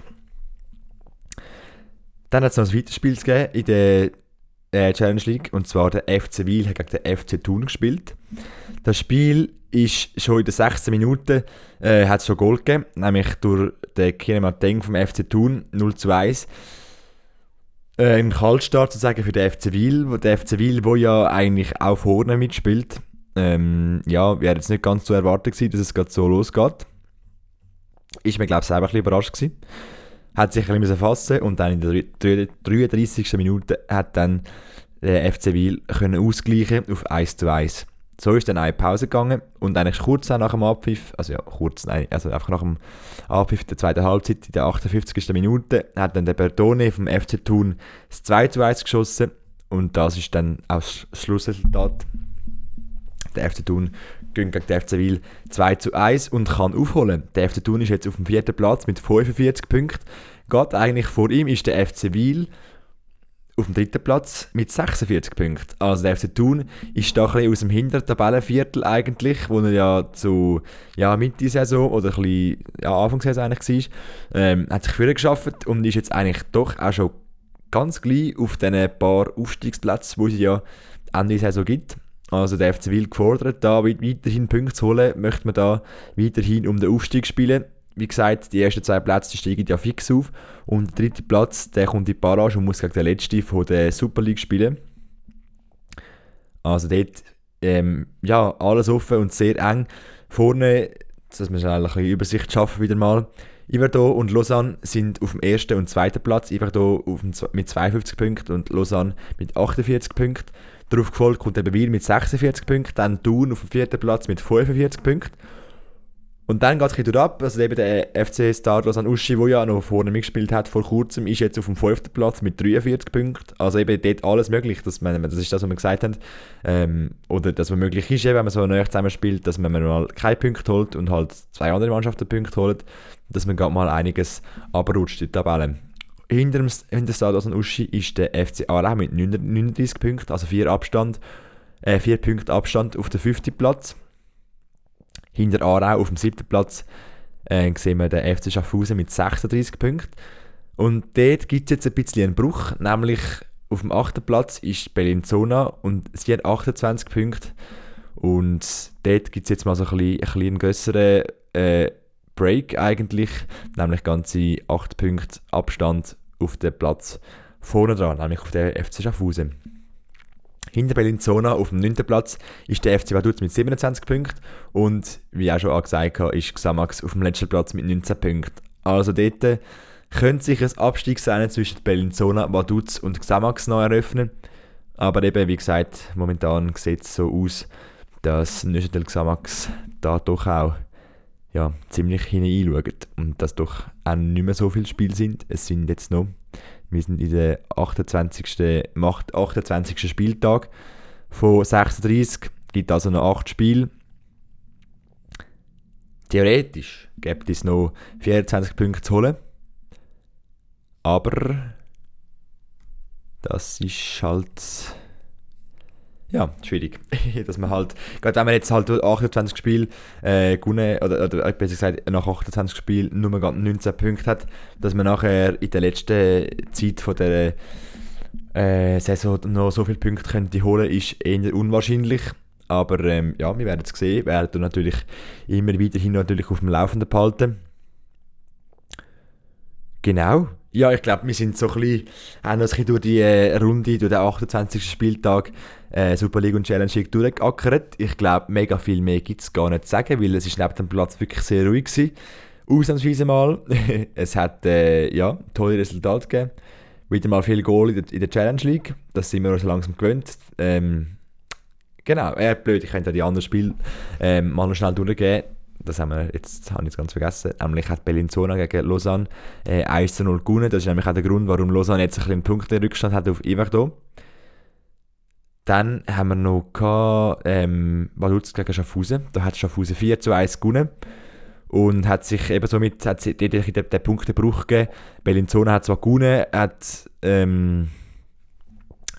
Dann hat es noch ein weiteres Spiel in der äh, Challenge League und zwar der FC Wiel hat gegen den FC Thun gespielt. Das Spiel ist schon in den 16 Minuten äh, hat schon Goal gegeben, nämlich durch den Kinemateng vom FC Thun 0 zu 1 äh, ein Kaltstart sozusagen für den FC Wiel, wo der FC Wiel, wo ja eigentlich auch vorne mitspielt. Ähm, ja, wäre jetzt nicht ganz so erwartet gewesen, dass es gerade so losgeht. ist mir, glaube ich, selber ein bisschen überrascht gewesen. Hat sich ein bisschen fassen und dann in der 33. Minute hat dann der FC Wil können ausgleichen auf 1 zu 1. So ist dann eine Pause gegangen und eigentlich kurz nach dem Abpfiff, also ja, kurz, nein, also einfach nach dem Abpfiff der zweiten Halbzeit, in der 58. Minute, hat dann der Bertone vom FC Thun das 2 zu 1 geschossen und das ist dann auch das Schlussresultat. Der FC Thun gegen den FC Wil 2 zu 1 und kann aufholen. Der FC Thun ist jetzt auf dem vierten Platz mit 45 Punkten. Geht eigentlich vor ihm ist der FC Wil auf dem dritten Platz mit 46 Punkten. Also der FC Thun ist da ein aus dem hinteren Tabellenviertel eigentlich, wo er ja zu ja, Mitte Saison oder ein bisschen ja, Anfangssaison eigentlich war, ähm, hat sich früher geschafft und ist jetzt eigentlich doch auch schon ganz gleich auf diesen paar Aufstiegsplätzen, wo es ja Ende Saison gibt. Also der FC Wil gefordert, da weiterhin Punkte zu holen, möchte man da weiterhin um den Aufstieg spielen wie gesagt, die ersten zwei Plätze steigen ja fix auf. Und der dritte Platz, der kommt in die Barrage und muss gegen den letzten von der Super League spielen. Also dort, ähm, ja, alles offen und sehr eng. Vorne, dass wir schnell ein bisschen Übersicht schaffen wieder mal. Iverdon und Lausanne sind auf dem ersten und zweiten Platz. Iverdon mit 52 Punkten und Lausanne mit 48 Punkten. Darauf gefolgt kommt eben Wiel mit 46 Punkten, dann Thun auf dem vierten Platz mit 45 Punkten. Und dann geht es ein ab. Also eben der FC Stardust an Uschi, der ja noch vorne mitgespielt hat vor kurzem, ist jetzt auf dem fünften Platz mit 43 Punkten. Also eben dort alles möglich. Man, das ist das, was wir gesagt haben. Ähm, oder dass man möglich ist, wenn man so neu zusammen spielt, dass man mal keinen Punkt holt und halt zwei andere Mannschaften Punkte holt. Dass man gerade mal einiges abrutscht in der Tabelle. Hinter dem, hinter Stardust an Uschi ist der FC Aarau mit 39 Punkten, also vier Abstand, äh, Punkte Abstand auf dem fünften Platz. Hinter Aarau auf dem siebten Platz äh, sehen wir den FC Schaffhausen mit 36 Punkten. Und dort gibt es jetzt ein bisschen einen Bruch, nämlich auf dem achten Platz ist Bellinzona und sie hat 28 Punkte. Und dort gibt es jetzt mal so ein bisschen, ein bisschen einen grösseren äh, Break eigentlich, nämlich ganze 8 Punkte Abstand auf den Platz vorne dran, nämlich auf den FC Schaffhausen. Hinter Bellinzona auf dem 9. Platz ist der FC Vaduz mit 27 Punkten und wie auch schon angesagt habe, ist Xamax auf dem letzten Platz mit 19 Punkten. Also dort könnte sich ein Abstiegsrennen zwischen Bellinzona, Vaduz und Xamax noch eröffnen. Aber eben, wie gesagt, momentan sieht es so aus, dass Neuchâtel Xamax da doch auch ja, ziemlich hineinschaut und dass doch auch nicht mehr so viele Spiele sind. Es sind jetzt noch wir sind in der 28. 28. Spieltag von 36. Gibt also noch 8 Spiele. Theoretisch gibt es noch 24 Punkte zu holen. Aber das ist halt ja, schwierig. [LAUGHS] dass man halt, gerade wenn man jetzt halt 28 Spiele äh, gewonnen, oder, oder besser gesagt, nach 28 Spielen nur 19 Punkte hat, dass man nachher in der letzten Zeit von der äh, Saison noch so viele Punkte könnte holen, ist eher unwahrscheinlich. Aber ähm, ja, wir werden es sehen. Wir werden natürlich immer weiterhin natürlich auf dem Laufenden behalten. Genau. Ja, ich glaube, wir sind so ein bisschen, haben uns ein bisschen durch die äh, Runde, durch den 28. Spieltag äh, Super League und Challenge League durchgeackert. Ich glaube, mega viel mehr gibt es gar nicht zu sagen, weil es ist neben dem Platz wirklich sehr ruhig war. Ausnahmsweise mal. [LAUGHS] es hat äh, ja, tolle Resultate gegeben. Wieder mal viel Goal in der, in der Challenge League. Das sind wir uns langsam gewöhnt. Ähm, genau, äh, blöd, ich könnte die anderen Spiele ähm, mal noch schnell durchgehen das haben wir jetzt, habe ich jetzt ganz vergessen, nämlich hat Bellinzona gegen Lausanne äh, 1 0 gewonnen. Das ist nämlich auch der Grund, warum Lausanne jetzt ein bisschen Punkte-Rückstand hat auf Everton. Dann haben wir noch gehabt, ähm, Vaduz gegen Schaffhausen. Da hat Schaffhausen 4 zu 1 gewonnen. Und hat sich eben somit hat den, den, den Punktebruch gegeben. Bellinzona hat zwar gewonnen, hat, ähm,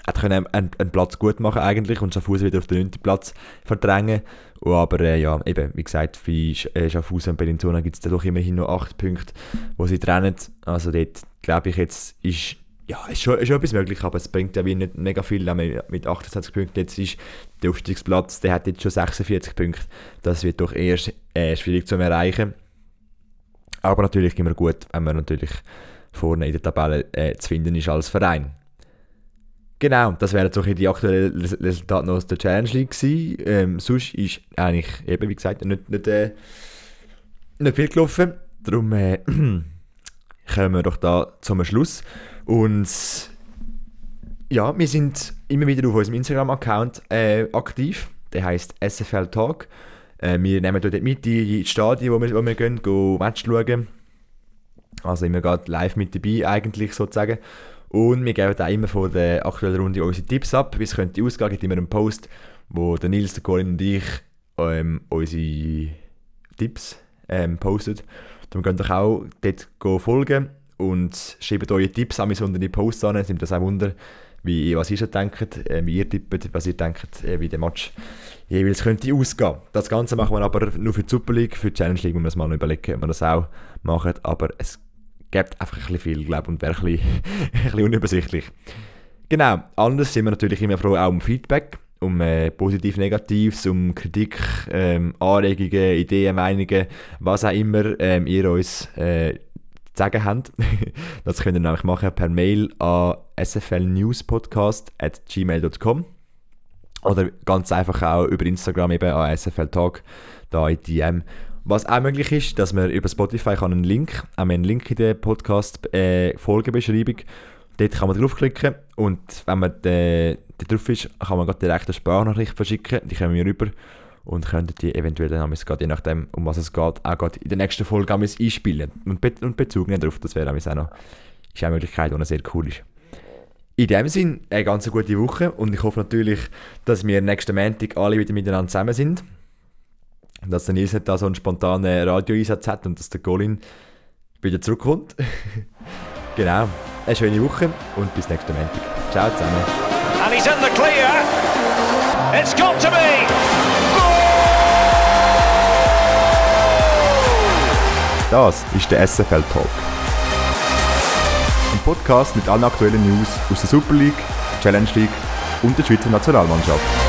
hat können einen, einen, Platz gut machen eigentlich und Schaffhausen wieder auf den 9. Platz verdrängen. Aber äh, ja, eben, wie gesagt, für äh, Schaffhausen und Bellinzona gibt es da doch immerhin noch 8 Punkte, wo sie trennen. Also dort glaube ich jetzt ist ja, ist schon, ist schon etwas möglich, aber es bringt ja nicht mega viel. Mit 28 Punkten jetzt ist der Aufstiegsplatz, der hat jetzt schon 46 Punkte. Das wird doch eher äh, schwierig zu erreichen. Aber natürlich immer gut, wenn man natürlich vorne in der Tabelle äh, zu finden ist als Verein. Genau, das wären so die aktuellen Resultate aus der Challenge League gewesen. Ähm, sonst ist eigentlich, eben wie gesagt, nicht, nicht, äh, nicht viel gelaufen. darum äh, [CLEARS THROAT] kommen wir doch da zum Schluss. Und ja, wir sind immer wieder auf unserem Instagram-Account äh, aktiv. Der heißt SFL Talk. Äh, wir nehmen dort mit in die Stadien, wo wir, wo wir gehen, gehen Match schauen. Also immer gerade live mit dabei eigentlich sozusagen. Und wir geben auch immer vor der aktuellen Runde unsere Tipps ab, wie es ausgehen. Es gibt immer einen Post, wo der Nils, der Colin und ich ähm, unsere Tipps ähm, postet. Darum könnt ihr auch dort folgen und schreibt eure Tipps an unter die Posts an. Es nimmt das auch Wunder, wie, was ihr denkt, äh, wie ihr tippt, was ihr denkt, äh, wie der Match jeweils könnte ausgehen. Das Ganze machen wir aber nur für die Super League, für die Challenge League muss man es mal überlegen, ob wir das auch machen, aber es gibt einfach ein bisschen viel, glaube und wäre ein [LAUGHS] ein bisschen unübersichtlich. Genau, anders sind wir natürlich immer froh auch um Feedback, um äh, positiv, negatives, um Kritik, ähm, Anregungen, Ideen, Meinungen, was auch immer ähm, ihr uns äh, zu sagen habt. [LAUGHS] das könnt ihr nämlich machen per Mail an sflnewspodcast.gmail.com oder ganz einfach auch über Instagram eben an SFL Talk, da in DM. Was auch möglich ist, dass man über Spotify kann einen Link, wir einen Link in der Podcast-Folgebeschreibung, äh, dort kann man draufklicken und wenn man da drauf ist, kann man direkt eine Sprachnachricht verschicken, die kommen wir rüber und könnten die eventuell dann je nachdem, um was es geht, auch in der nächsten Folge einspielen und, Be und Bezug nehmen darauf, das wäre auch noch ist eine Möglichkeit, die sehr cool ist. In dem Sinn eine ganz gute Woche und ich hoffe natürlich, dass wir nächsten Montag alle wieder miteinander zusammen sind. Dass der Nils da so einen spontanen Radioeinsatz hat und dass der Colin wieder zurückkommt. [LAUGHS] genau. Eine schöne Woche und bis nächsten Montag. Ciao zusammen. He's in the clear. It's got to be. Das ist der SFL Talk. Ein Podcast mit allen aktuellen News aus der Super League, Challenge League und der Schweizer Nationalmannschaft.